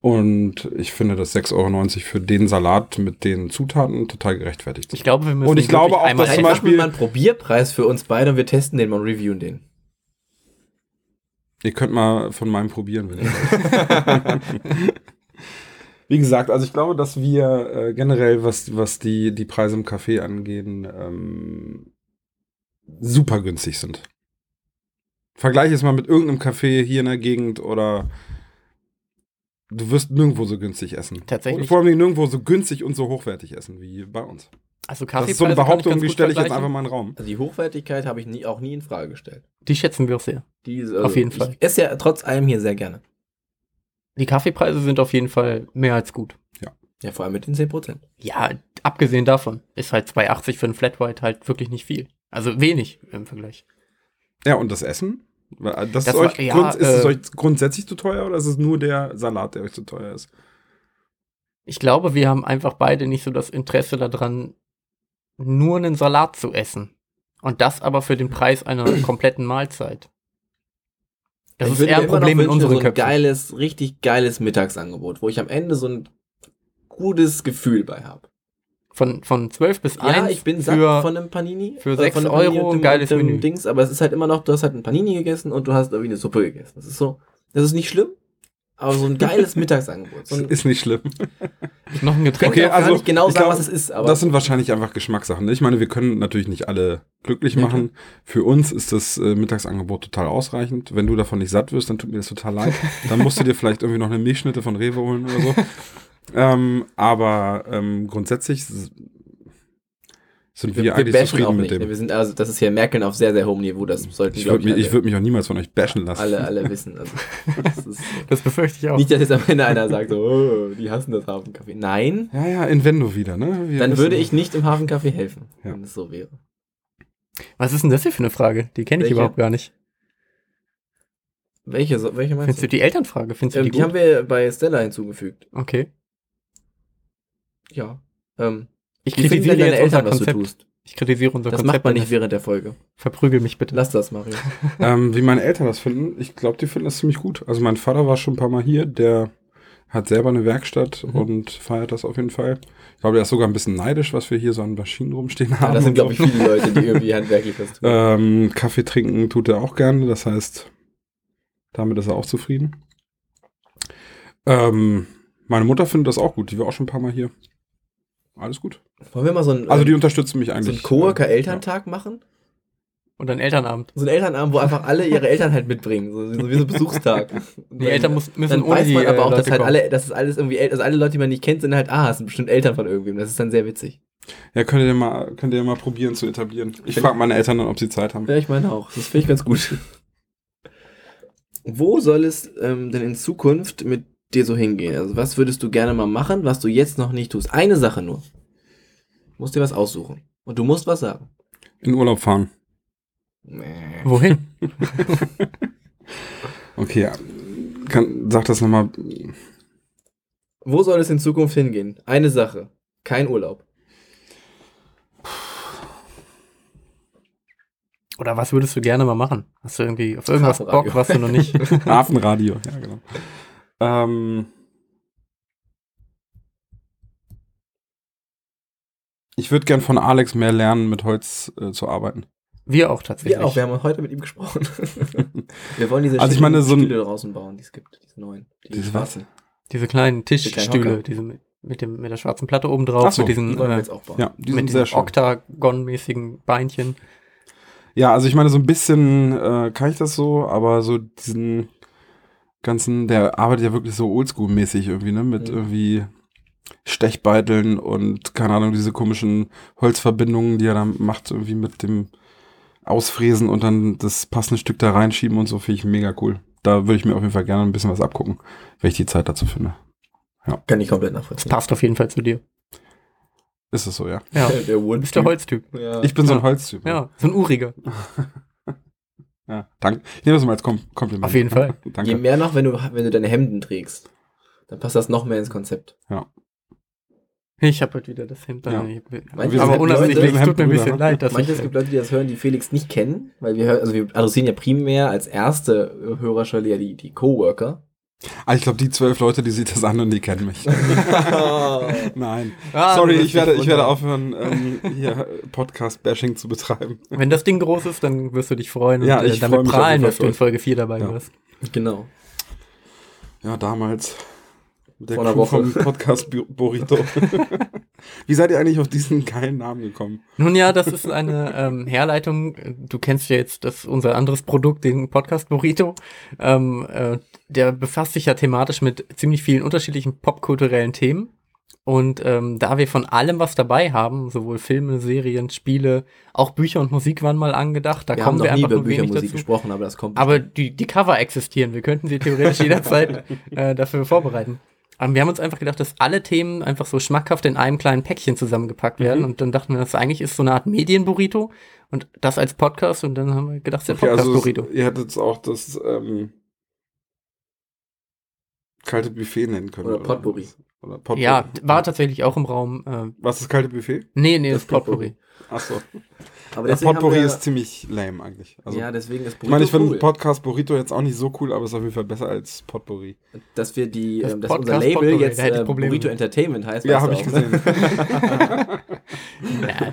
Und ich finde, dass 6,90 Euro für den Salat mit den Zutaten total gerechtfertigt Ich sind. glaube, wir müssen Und ich glaube auch, einmal dass zum Beispiel- mal einen Probierpreis für uns beide und wir testen den mal und reviewen den. Ihr könnt mal von meinem probieren, wenn ihr wollt. Wie gesagt, also ich glaube, dass wir äh, generell, was, was die, die Preise im Café angehen, ähm, super günstig sind. Vergleich es mal mit irgendeinem Café hier in der Gegend oder du wirst nirgendwo so günstig essen. Tatsächlich. Und vor allem nirgendwo so günstig und so hochwertig essen wie bei uns. Also Das ist so eine Behauptung, die stelle ich jetzt einfach mal in den Raum. Also die Hochwertigkeit habe ich nie, auch nie in Frage gestellt. Die schätzen wir auch sehr. Die, also Auf jeden Fall. Ich esse ja trotz allem hier sehr gerne. Die Kaffeepreise sind auf jeden Fall mehr als gut. Ja, vor allem mit den 10%. Ja, abgesehen davon ist halt 2,80 für einen Flat White halt wirklich nicht viel. Also wenig im Vergleich. Ja, und das Essen? Das, Das ist, war- euch ja, grund, ist es äh, euch grundsätzlich zu teuer oder ist es nur der Salat, der euch zu teuer ist? Ich glaube, wir haben einfach beide nicht so das Interesse daran, nur einen Salat zu essen. Und das aber für den Preis einer kompletten Mahlzeit. Das Ich ist eher ein Problem in unseren so ein Köpfen. geiles, richtig geiles Mittagsangebot, wo ich am Ende so ein gutes Gefühl bei habe. Von, von 12 bis 1 Ja, ich bin satt für, von einem Panini. für oder sechs von einem Euro ein geiles dem Menü. Dings, aber es ist halt immer noch, du hast halt ein Panini gegessen und du hast irgendwie eine Suppe gegessen. Das ist so, das ist nicht schlimm, aber so ein geiles Mittagsangebot. So ist nicht schlimm. noch ein Getränk. okay, also, nicht genau sagen, glaub, was es ist, aber das sind wahrscheinlich einfach Geschmackssachen. ne? Ich meine, wir können natürlich nicht alle glücklich machen. Für uns ist das äh, Mittagsangebot total ausreichend. Wenn du davon nicht satt wirst, dann tut mir das total leid. Dann musst du dir vielleicht irgendwie noch eine Milchschnitte von Rewe holen oder so. Ähm, aber ähm, grundsätzlich sind wir, wir, wir eigentlich bashen zufrieden auch mit nicht. dem. Wir sind also, das ist hier Merkeln auf sehr, sehr hohem Niveau. Das sollten, Ich würde mich, ich würd mich auch niemals von euch bashen lassen. alle, alle wissen. Also, das ist, Das befürchte ich auch. nicht, dass jetzt am Ende einer sagt, so, oh, die hassen das Hafencafé. Nein, Ja, ja, Invendo wieder, ne? Wir dann würde ich nicht im Hafencafé helfen, Ja. wenn es so wäre. Was ist denn das hier für eine Frage? Die kenne ich Welche? überhaupt gar nicht. Welche, welche meinst Findest du? du die Elternfrage? Findest du Ähm, die, die gut? haben wir bei Stella hinzugefügt. okay. Ja. Ähm, Ich kritisiere deine jetzt unser Eltern, was du Konzept. tust? Ich kritisiere unser Das Konzept. macht man nicht während der Folge. Verprügel mich bitte. Lass das, Mario. Ähm, wie meine Eltern das finden, ich glaube, die finden das ziemlich gut. Also mein Vater war schon ein paar Mal hier, der hat selber eine Werkstatt Mhm. und feiert das auf jeden Fall. Ich glaube, der ist sogar ein bisschen neidisch, was wir hier so an Maschinen rumstehen haben. Ja, das sind, glaube ich, viele Leute, die irgendwie handwerklich was tun. ähm, Kaffee trinken tut er auch gerne, das heißt, damit ist er auch zufrieden. Ähm, meine Mutter findet das auch gut, die war auch schon ein paar Mal hier. Alles gut. Wollen wir mal so einen, Also die ähm, unterstützen mich so eigentlich. einen Coworker-Elterntag machen? Und ein Elternabend. So einen Elternabend, wo einfach alle ihre Eltern halt mitbringen. So, so wie so ein Besuchstag. Die Eltern muss, müssen dann ohne weiß die man aber äh, auch, dass Leute halt kommen. alle, dass es alles irgendwie, also alle Leute, die man nicht kennt, sind halt, ah, es sind bestimmt Eltern von irgendwem. Das ist dann sehr witzig. Ja, könnt ihr mal, könnt ihr mal probieren zu etablieren. Ich frage meine Eltern dann, ob sie Zeit haben. Ja, ich meine auch. Das finde ich ganz gut. Wo soll es ähm, denn in Zukunft mit dir so hingehen? Also was würdest du gerne mal machen, was du jetzt noch nicht tust? Eine Sache nur. Du musst dir was aussuchen. Und du musst was sagen. In Urlaub fahren. Nee. Wohin? Okay, ja. Kann, sag das nochmal. Wo soll es in Zukunft hingehen? Eine Sache. Kein Urlaub. Oder was würdest du gerne mal machen? Hast du irgendwie auf irgendwas. Bock, was du noch nicht? Hafenradio, ja, genau. Ähm, ich würde gern von Alex mehr lernen, mit Holz äh, zu arbeiten. Wir auch tatsächlich. Wir auch. Wir haben heute mit ihm gesprochen. wir wollen diese Also ich meine, so ein- Stühle draußen bauen, die es gibt. Diese neuen. Die Diese schwarzen. Diese kleinen Tischstühle, diese mit, mit, dem, mit der schwarzen Platte oben drauf, so, mit diesen, Die äh, jetzt auch bauen. Ja, die mit diesen. Oktagon-mäßigen Beinchen. Ja, also ich meine, so ein bisschen äh, kann ich das so, aber so diesen ganzen, der arbeitet ja wirklich so oldschool-mäßig irgendwie, ne? Mit Mhm. irgendwie Stechbeiteln und keine Ahnung, diese komischen Holzverbindungen, die er dann macht, irgendwie mit dem Ausfräsen und dann das passende Stück da reinschieben und so, finde ich mega cool. Da würde ich mir auf jeden Fall gerne ein bisschen was abgucken, wenn ich die Zeit dazu finde. Kann ich komplett Das nachvollziehen. passt auf jeden Fall zu dir. Ist es so, ja. Ja, Der du bist der Holztyp. Ja. Ich bin so ein Ja. Holztyp. Ja, so ein Uriger. ja. Danke. Ich nehme das mal als Kom Kompliment. Auf jeden Fall. Je Danke. mehr noch, wenn du, wenn du deine Hemden trägst. Dann passt das noch mehr ins Konzept. Ich habe heute wieder das Hemd Ja. an. Aber unabsichtlich, Leute- es tut mir ein bisschen Hemdbrüder, leid, dass Manche, ich, es gibt Leute, die das hören, die Felix nicht kennen, weil wir hören, also wir adressieren ja primär als erste Hörerschale ja die, die Coworker. Ah, ich glaube, die zwölf Leute, die sich das an und die kennen mich. Nein. Ah, Sorry, ich werde, ich werde aufhören, ähm, hier Podcast-Bashing zu betreiben. Wenn das Ding groß ist, dann wirst du dich freuen Ja, und äh, ich freu damit prahlen, dass du in Folge 4 dabei Ja. warst. genau. Ja, damals. Mit der Vor einer Crew Woche. vom Podcast Bu- Burrito. Wie seid ihr eigentlich auf diesen geilen Namen gekommen? Nun ja, das ist eine ähm, Herleitung. Du kennst ja jetzt das unser anderes Produkt, den Podcast Burrito. Ähm, äh, der befasst sich ja thematisch mit ziemlich vielen unterschiedlichen popkulturellen Themen. Und ähm, da wir von allem was dabei haben, sowohl Filme, Serien, Spiele, auch Bücher und Musik waren mal angedacht, da wir kommen haben wir noch nie einfach über nur Bücher und wenig Musik dazu. gesprochen, aber das kommt. Aber die, die Cover existieren. Wir könnten sie theoretisch jederzeit äh, dafür vorbereiten. Aber wir haben uns einfach gedacht, dass alle Themen einfach so schmackhaft in einem kleinen Päckchen zusammengepackt werden. Mhm. Und dann dachten wir, das eigentlich ist so eine Art Medienburrito. Und das als Podcast. Und dann haben wir gedacht, der Okay, also Podcast-Burrito. es- ihr hättet es auch das ähm, kalte Buffet nennen können. Oder Potpourri. was? Oder Potpourri. ja, war tatsächlich auch im Raum. Äh, Was ist kalte Buffet? nee, nee, das, Das ist Potpourri. Achso. Aber Das Potpourri wir, ist ziemlich lame eigentlich. Also, ja, deswegen ist ich meine, ich finde cool, Podcast Burrito jetzt auch nicht so cool, aber es ist auf jeden Fall besser als Potpourri. dass wir die, Das ähm, dass unser Podcast Label Potpourri, jetzt ich äh, Burrito. Entertainment heißt. Ja, habe ich gesehen.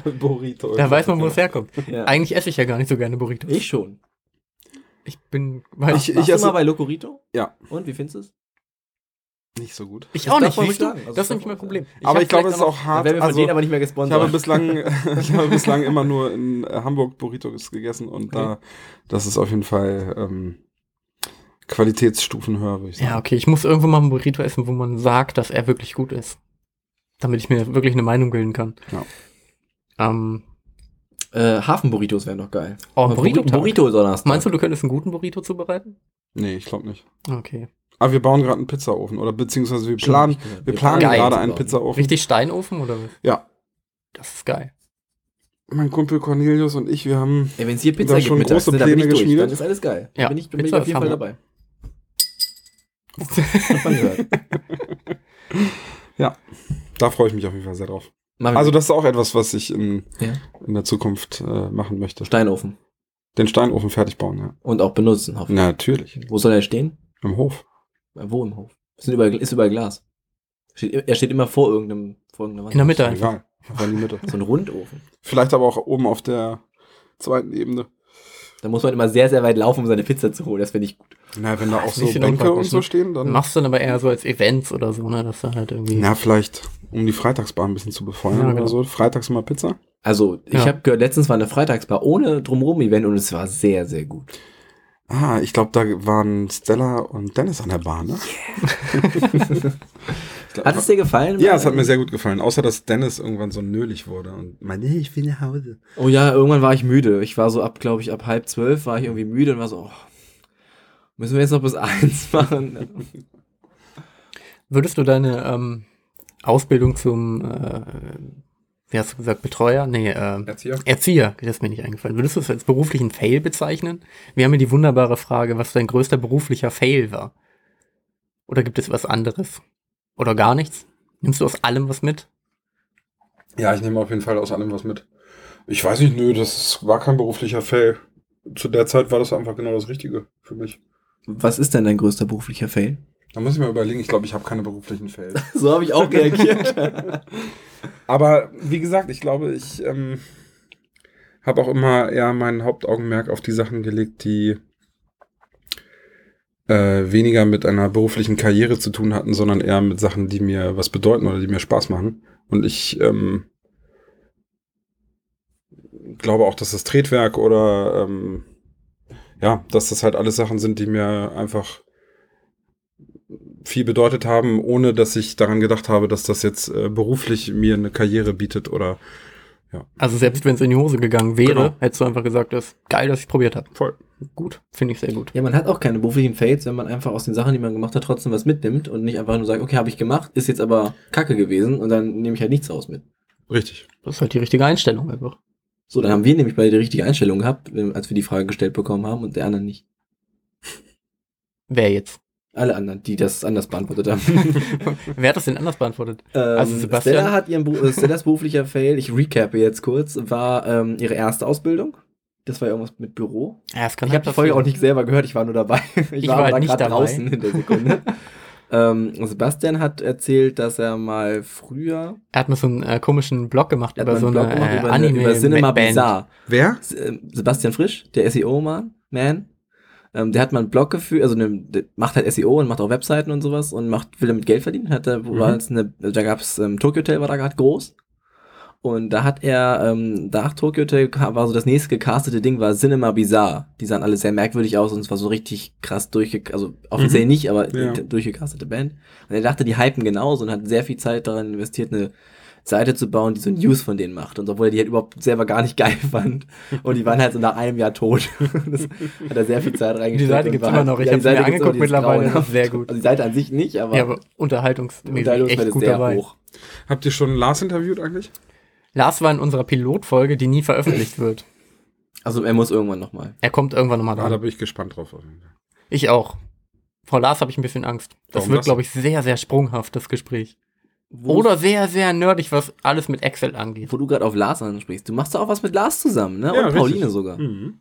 Burrito. Da weiß man, wo es herkommt. Ja. Eigentlich esse ich ja gar nicht so gerne Burritos. Ich schon. Ich bin, weil Ich- ich, du esse- mal bei Locorito? Ja. Und wie findest du es? Nicht so gut. ich Das auch darf nicht, ruhig sagen. Also das ist nämlich mein Problem. aber hab ich glaube, es ist auch hart. werden wir von Also, denen aber nicht mehr ich gesponsert. habe bislang, ich habe bislang immer nur in Hamburg Burritos gegessen und da, das ist auf jeden Fall ähm, Qualitätsstufen höher, würde ich sagen. Ja, okay, ich muss irgendwo mal einen Burrito essen, wo man sagt, dass er wirklich gut ist. Damit ich mir wirklich eine Meinung bilden kann. Ja. Ähm, äh, Hafenburritos wären doch geil. oh, Aber Burrito. Burrito Donnerstag. Meinst du, du könntest einen guten Burrito zubereiten? Nee, ich glaube nicht. Okay. Aber wir bauen gerade einen Pizzaofen oder beziehungsweise wir planen, wir planen Geil. gerade einen Pizzaofen. Richtig Steinofen oder was? Ja. Das ist geil. Mein Kumpel Cornelius und ich, wir haben Ey, wenn es hier Pizza Da gibt schon mittags, große ne, Pläne durch. geschmiedet. Dann ist alles geil. Ja, Da bin ich, bin ich Pizza auf jeden Fall dabei. Gehört. da freue ich mich auf jeden Fall sehr drauf. Also das ist auch etwas, was ich in, Ja. in der Zukunft äh, machen möchte. Steinofen. Den Steinofen fertig bauen, ja. Und auch benutzen, hoffentlich. Na, natürlich. Wo soll er stehen? Im Hof. Wo im Hof? Ist überall, ist überall Glas. Steht, er steht immer vor irgendeinem, vor irgendeiner Wand. In der Mitte einfach. egal. In die Mitte. So ein Rundofen. Vielleicht aber auch oben auf der zweiten Ebene. Da muss man immer sehr, sehr weit laufen, um seine Pizza zu holen. Das finde ich gut. Na, wenn da auch so nicht Bänke und so stehen, dann. Machst du dann aber eher so als Events oder so, ne? Dass du halt irgendwie. Na, vielleicht, um die Freitagsbar ein bisschen zu befeuern Ja, genau. oder so. Freitags immer Pizza. Also, ich Ja. habe gehört, letztens war eine Freitagsbar ohne Drumherum-Event und es war sehr, sehr gut. Ah, ich glaube, da waren Stella und Dennis an der Bar, ne? Ich glaub, Hat es dir gefallen? ja, es hat mir sehr gut gefallen. Außer, dass Dennis irgendwann so nölig wurde und meinte, nee, ich will nach Hause. Oh ja, irgendwann war ich müde. Ich war so ab, glaube ich, ab halb zwölf war ich irgendwie müde und war so, oh, müssen wir jetzt noch bis eins machen? Würdest du deine ähm, Ausbildung zum, äh, wie hast du gesagt, Betreuer? Nee, äh, Erzieher? Erzieher, das ist mir nicht eingefallen. Würdest du es als beruflichen Fail bezeichnen? Wir haben ja die wunderbare Frage, was dein größter beruflicher Fail war. Oder gibt es was anderes? Oder gar nichts? Nimmst du aus allem was mit? Ja, ich nehme auf jeden Fall aus allem was mit. Ich weiß nicht, nö, das war kein beruflicher Fail. Zu der Zeit war das einfach genau das Richtige für mich. Was ist denn dein größter beruflicher Fail? Da muss ich mir überlegen, ich glaube, ich habe keine beruflichen Fails. So habe ich auch reagiert. Aber wie gesagt, ich glaube, ich ähm, habe auch immer eher mein Hauptaugenmerk auf die Sachen gelegt, die äh, weniger mit einer beruflichen Karriere zu tun hatten, sondern eher mit Sachen, die mir was bedeuten oder die mir Spaß machen. Und ich ähm, glaube auch, dass das Tretwerk oder ähm, ja, dass das halt alles Sachen sind, die mir einfach viel bedeutet haben, ohne dass ich daran gedacht habe, dass das jetzt äh, beruflich mir eine Karriere bietet oder Also selbst wenn es in die Hose gegangen wäre, Genau. hättest du einfach gesagt, das ist geil, dass ich probiert habe. voll. Gut, finde ich sehr gut. ja, man hat auch keine beruflichen Fails, wenn man einfach aus den Sachen, die man gemacht hat, trotzdem was mitnimmt und nicht einfach nur sagt, okay, habe ich gemacht, ist jetzt aber kacke gewesen und dann nehme ich halt nichts raus mit. Richtig. Das ist halt die richtige Einstellung einfach. So, dann haben wir nämlich beide die richtige Einstellung gehabt, als wir die Frage gestellt bekommen haben und der andere nicht. Wer jetzt? Alle anderen, die das anders beantwortet haben. Wer hat das denn anders beantwortet? Ähm, Also Sebastian- Stella hat ihren Beru- äh, Stellas beruflicher Fail, ich recappe jetzt kurz, war ähm, ihre erste Ausbildung. Das war irgendwas mit Büro. Ja, das kann Ich halt habe die Folge auch nicht selber gehört, ich war nur dabei. Ich, Ich war, war halt nicht gerade dabei. draußen in der Sekunde. ähm, Sebastian hat erzählt, dass er mal früher Er hat mir so einen äh, komischen Blog gemacht er hat über mal so einen eine, Blog gemacht äh, über, eine, Anime über Cinema Band. Bizarre. Wer? Se- äh, Sebastian Frisch, der SEO-Man, Man, ähm, der hat mal einen Blog geführt, also eine, macht halt SEO und macht auch Webseiten und sowas und macht, will damit Geld verdienen. Hat war Mhm. jetzt eine, da gab's ähm, Tokyo Hotel war da gerade groß. Und da hat er, ähm, nach Tokyo Hotel war so das nächste gecastete Ding, war Cinema Bizarre. Die sahen alle sehr merkwürdig aus und es war so richtig krass durchge... Also offiziell Mhm. nicht, aber Ja. durchgecastete Band. Und er dachte, die hypen genauso und hat sehr viel Zeit daran investiert, eine Seite zu bauen, die so News von denen macht. Und obwohl er die halt überhaupt selber gar nicht geil fand. Und die waren halt so nach einem Jahr tot. das hat er sehr viel Zeit reingesteckt. Die Seite gibt's war immer halt- noch. Ich ja, die hab's mir angeguckt mittlerweile, grauenhaft. sehr gut. Also die Seite an sich nicht, aber, Ja, aber unterhaltungsmäßig ist gut sehr dabei. hoch. Habt ihr schon Lars interviewt eigentlich? Lars war in unserer Pilotfolge, die nie veröffentlicht wird. Also er muss irgendwann nochmal. Er kommt irgendwann nochmal Ah, da dran. bin ich gespannt drauf. Ich auch. Vor Lars habe ich ein bisschen Angst. Das Warum wird, glaube ich, sehr, sehr sprunghaft, das Gespräch. Oder sehr, sehr nerdig, was alles mit Excel angeht. Wo du gerade auf Lars ansprichst. Du machst doch auch was mit Lars zusammen, ne? Ja, und Pauline richtig. sogar. Mhm.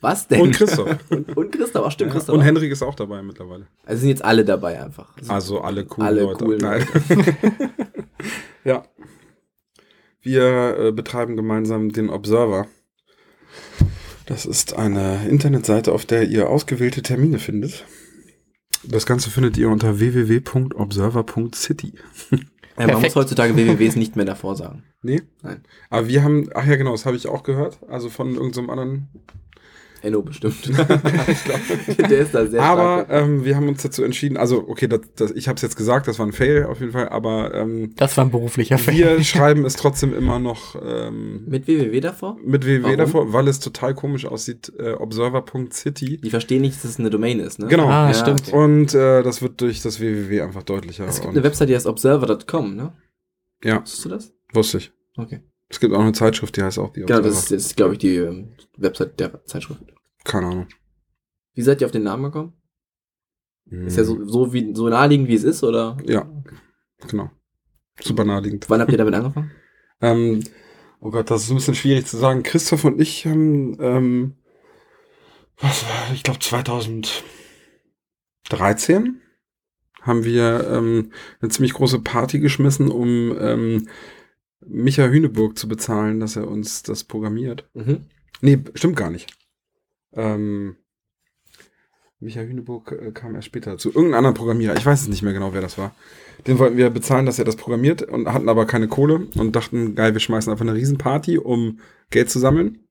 Was denn? Und Christoph. und, und Christoph, ach stimmt, Ja, Christoph. und. Henrik ist auch dabei mittlerweile. Also sind jetzt alle dabei einfach. Also alle coolen Alle Leute. coolen Nein. ja. Wir äh, betreiben gemeinsam den Observer. Das ist eine Internetseite, auf der ihr ausgewählte Termine findet. Das Ganze findet ihr unter www.observer.city. Ja, man muss heutzutage WWWs nicht mehr davor sagen. Nee? Nein. Aber wir haben, ach ja genau, das habe ich auch gehört. Also von irgendeinem so anderen Enno bestimmt. ich glaube, der ist da sehr Aber ähm, wir haben uns dazu entschieden, also okay, das, das, ich habe es jetzt gesagt, das war ein Fail auf jeden Fall, aber ähm, Das war ein beruflicher Fan. wir schreiben es trotzdem immer noch ähm, Mit WWW davor? mit www Warum? davor, weil es total komisch aussieht, äh, observer.city. Die verstehen nicht, dass es eine Domain ist, ne? Genau. Ah, Ja, stimmt. Und äh, das wird durch das www einfach deutlicher. Es gibt eine Website, die heißt observer.com, ne? Ja, Wusstest du das? wusste ich. Okay. Es gibt auch eine Zeitschrift, die heißt auch die Genau, Observer. das ist, das ist glaube ich, die ähm, Website der Zeitschrift. Keine Ahnung. Wie seid ihr auf den Namen gekommen? Ist ja Hm. so, so, wie, so naheliegend, wie es ist, oder? Ja. Genau. Super naheliegend. Wann habt ihr damit angefangen? Ähm, oh Gott, das ist ein bisschen schwierig zu sagen. Christoph und ich haben, ähm, was war, ich glaube 2013 haben wir ähm, eine ziemlich große Party geschmissen, um ähm, Micha Hüneburg zu bezahlen, dass er uns das programmiert. Mhm. Nee, stimmt gar nicht. Ähm, Micha Hüneburg äh, kam erst später zu irgendeinem anderen Programmierer. Ich weiß es nicht mehr genau, wer das war. Den wollten wir bezahlen, dass er das programmiert und hatten aber keine Kohle und dachten, geil, wir schmeißen einfach eine Riesenparty, um Geld zu sammeln.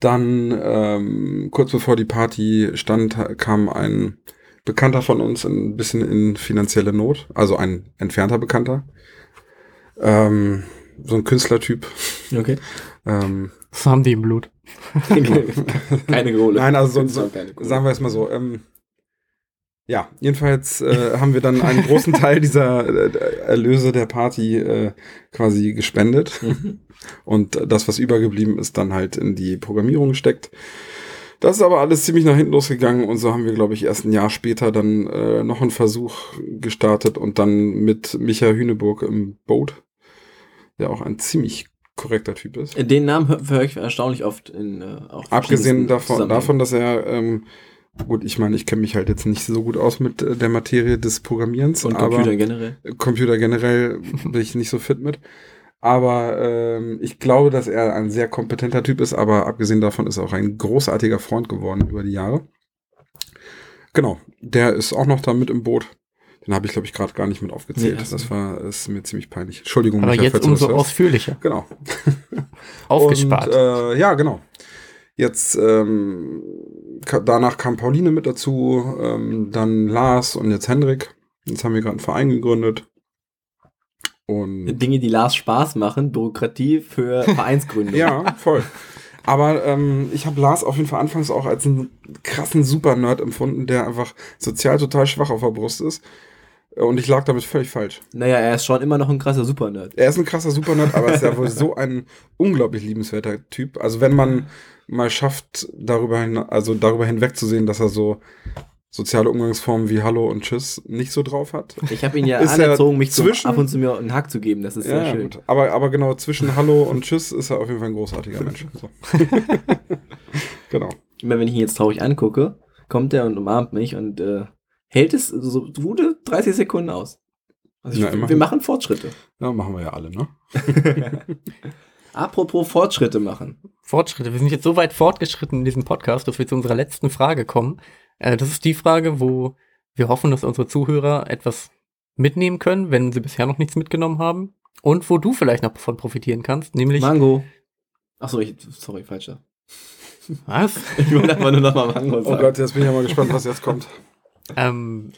Dann, ähm, kurz bevor die Party stand, kam ein Bekannter von uns ein bisschen in finanzielle Not, also ein entfernter Bekannter. Ähm, so ein Künstlertyp. Okay. Ähm, Das haben die im Blut. Keine Kohle. Nein, also so, so, keine Kohle. sagen wir es mal so. Ähm, ja, jedenfalls äh, haben wir dann einen großen Teil dieser äh, Erlöse der Party äh, quasi gespendet. Mhm. Und das, was übergeblieben ist, dann halt in die Programmierung gesteckt. Das ist aber alles ziemlich nach hinten losgegangen und so haben wir, glaube ich, erst ein Jahr später dann äh, noch einen Versuch gestartet und dann mit Micha Hüneburg im Boot, der auch ein ziemlich korrekter Typ ist. Den Namen höre hör ich erstaunlich oft in äh, auch Abgesehen davon, davon, dass er, ähm, gut, ich meine, ich kenne mich halt jetzt nicht so gut aus mit äh, der Materie des Programmierens, und aber Computer generell. Computer generell bin ich nicht so fit mit. Aber ähm, ich glaube, dass er ein sehr kompetenter Typ ist, aber abgesehen davon ist er auch ein großartiger Freund geworden über die Jahre. Genau, der ist auch noch da mit im Boot. Den habe ich, glaube ich, gerade gar nicht mit aufgezählt. Nee, das war ist mir ziemlich peinlich. Entschuldigung, Aber Michael, jetzt umso hörst. ausführlicher. Genau. Aufgespart. Und, äh, ja, genau. Jetzt ähm, danach kam Pauline mit dazu, ähm, dann Lars und jetzt Hendrik. Jetzt haben wir gerade einen Verein gegründet. Und Dinge, die Lars Spaß machen, Bürokratie für Vereinsgründung. ja, voll. Aber ähm, ich habe Lars auf jeden Fall anfangs auch als einen krassen Super-Nerd empfunden, der einfach sozial total schwach auf der Brust ist. Und ich lag damit völlig falsch. Naja, er ist schon immer noch ein krasser Supernerd. Er ist ein krasser Supernerd, aber ist ja wohl so ein unglaublich liebenswerter Typ. Also wenn man mal schafft, darüber hin, also darüber hinwegzusehen, dass er so soziale Umgangsformen wie Hallo und Tschüss nicht so drauf hat. Ich habe ihn ja Ist er anerzogen, mich zwischen- ab und zu mir einen Hack zu geben. Das ist sehr ja, schön. gut. Aber, aber genau zwischen Hallo und Tschüss ist er auf jeden Fall ein großartiger Mensch. So. genau. Immer wenn ich ihn jetzt traurig angucke, kommt er und umarmt mich und äh, hält es so gute 30 Sekunden aus. Also ich, immerhin. wir machen Fortschritte. Ja, machen wir ja alle, ne? Apropos Fortschritte machen. Fortschritte. Wir sind jetzt so weit fortgeschritten in diesem Podcast, dass wir zu unserer letzten Frage kommen. Äh, das ist die Frage, wo wir hoffen, dass unsere Zuhörer etwas mitnehmen können, wenn sie bisher noch nichts mitgenommen haben. und wo du vielleicht noch von profitieren kannst, nämlich Mango. Achso, ich, sorry, falscher. was? Ich wollte einfach nur nochmal Mango Oh sagen. Gott, jetzt bin ich ja mal gespannt, was jetzt kommt. Ähm,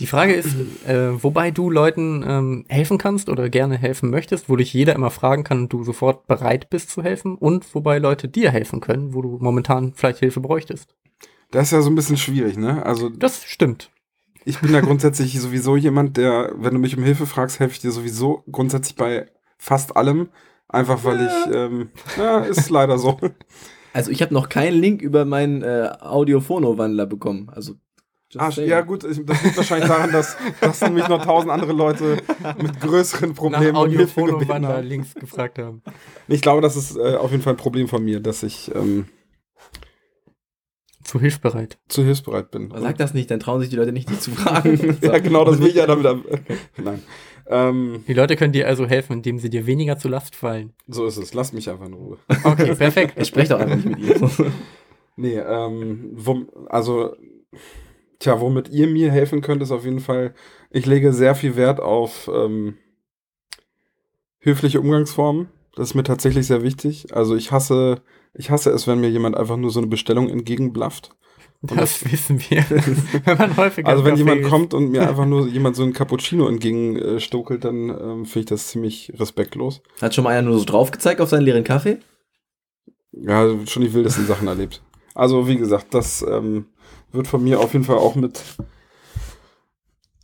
die Frage ist, äh, wobei du Leuten ähm, helfen kannst oder gerne helfen möchtest, wo dich jeder immer fragen kann und du sofort bereit bist zu helfen und wobei Leute dir helfen können, wo du momentan vielleicht Hilfe bräuchtest. Das ist ja so ein bisschen schwierig, ne? Also Das stimmt. ich bin ja grundsätzlich sowieso jemand, der, wenn du mich um Hilfe fragst, helfe ich dir sowieso grundsätzlich bei fast allem. Einfach weil ich, ähm, ja, ist leider so. Also ich habe noch keinen Link über meinen äh, Audiophono-Wandler bekommen. Also just Ah, saying. ja gut, ich- das liegt wahrscheinlich daran, dass, dass nämlich noch tausend andere Leute mit größeren Problemen Nach Hilfe gebeten haben. links gefragt haben. Ich glaube, das ist äh, auf jeden Fall ein Problem von mir, dass ich ähm, Zu hilfsbereit. zu hilfsbereit bin. Aber Sag das nicht, dann trauen sich die Leute nicht, dich zu fragen. ja, genau, das will ich ja damit. am- Nein. Ähm, Die Leute können dir also helfen, indem sie dir weniger zu Last fallen. so ist es. Lass mich einfach in Ruhe. Okay, perfekt. Ich spreche doch einfach nicht mit ihr. Nee, ähm, wo, also, tja, womit ihr mir helfen könnt, ist auf jeden Fall, ich lege sehr viel Wert auf ähm, höfliche Umgangsformen. Das ist mir tatsächlich sehr wichtig. Also ich hasse, ich hasse es, wenn mir jemand einfach nur so eine Bestellung entgegenblafft. Das wissen wir. wenn man häufiger Also wenn jemand ist. kommt und mir einfach nur jemand so einen Cappuccino entgegenstokelt, dann ähm, finde ich das ziemlich respektlos. Hat schon mal einer nur so drauf gezeigt auf seinen leeren Kaffee? Ja, schon die wildesten Sachen erlebt. Also, wie gesagt, das ähm, wird von mir auf jeden Fall auch mit.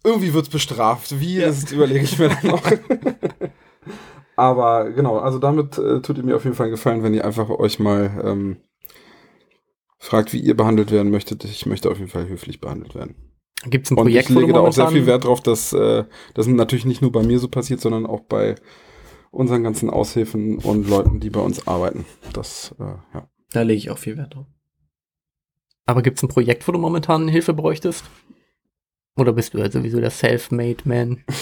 Irgendwie wird es bestraft. Wie, das überlege ich mir dann noch. Aber genau, also damit äh, tut ihr mir auf jeden Fall einen Gefallen, wenn ihr einfach euch mal ähm, fragt, wie ihr behandelt werden möchtet. Ich möchte auf jeden Fall höflich behandelt werden. Gibt es ein Und Projekt, ich wo du lege da auch sehr viel Wert drauf, dass äh, das natürlich nicht nur bei mir so passiert, sondern auch bei unseren ganzen Aushilfen und Leuten, die bei uns arbeiten. Das, äh, ja. Da lege ich auch viel Wert drauf. Aber gibt es ein Projekt, wo du momentan Hilfe bräuchtest? Oder bist du halt sowieso der Self-Made Man?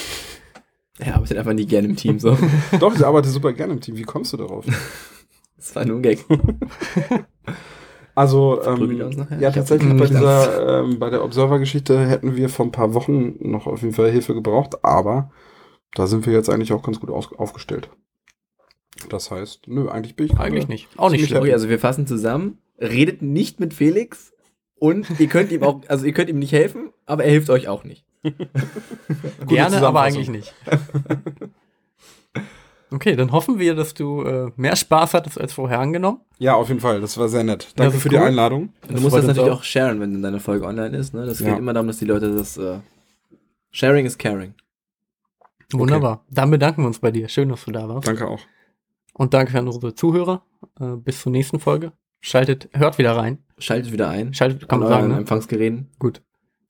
Er arbeitet einfach nie gerne im Team so. Doch, ich arbeite super gerne im Team. Wie kommst du darauf? Das war nur ein Gag. Also, ähm, ja, tatsächlich bei dieser, ähm, bei der Observer-Geschichte hätten wir vor ein paar Wochen noch auf jeden Fall Hilfe gebraucht, aber da sind wir jetzt eigentlich auch ganz gut aus aufgestellt. Das heißt, nö, eigentlich bin ich Eigentlich nicht. Auch nicht schlimm. Okay, also wir fassen zusammen. Redet nicht mit Felix und ihr könnt ihm auch, also ihr könnt ihm nicht helfen, aber er hilft euch auch nicht. Gerne, aber eigentlich nicht. Okay, dann hoffen wir, dass du äh, mehr Spaß hattest als vorher angenommen. Ja, auf jeden Fall. Das war sehr nett. Danke für die cool. Einladung. Und du Das musst das natürlich auch. sharen, wenn deine Folge online ist. Ne? Das Ja. geht immer darum, dass die Leute das. Äh, sharing is caring. Wunderbar. Dann bedanken wir uns bei dir. Schön, dass du da warst. Danke auch. Und danke an unsere Zuhörer. Äh, bis zur nächsten Folge. Schaltet, hört wieder rein. Schaltet wieder ein. Schaltet, kann An man sagen, ne? Empfangsgeräten. Gut.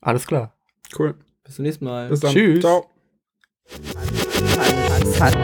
Alles klar. Cool. Bis zum nächsten Mal. Bis dann. Tschüss. Ciao. Hat.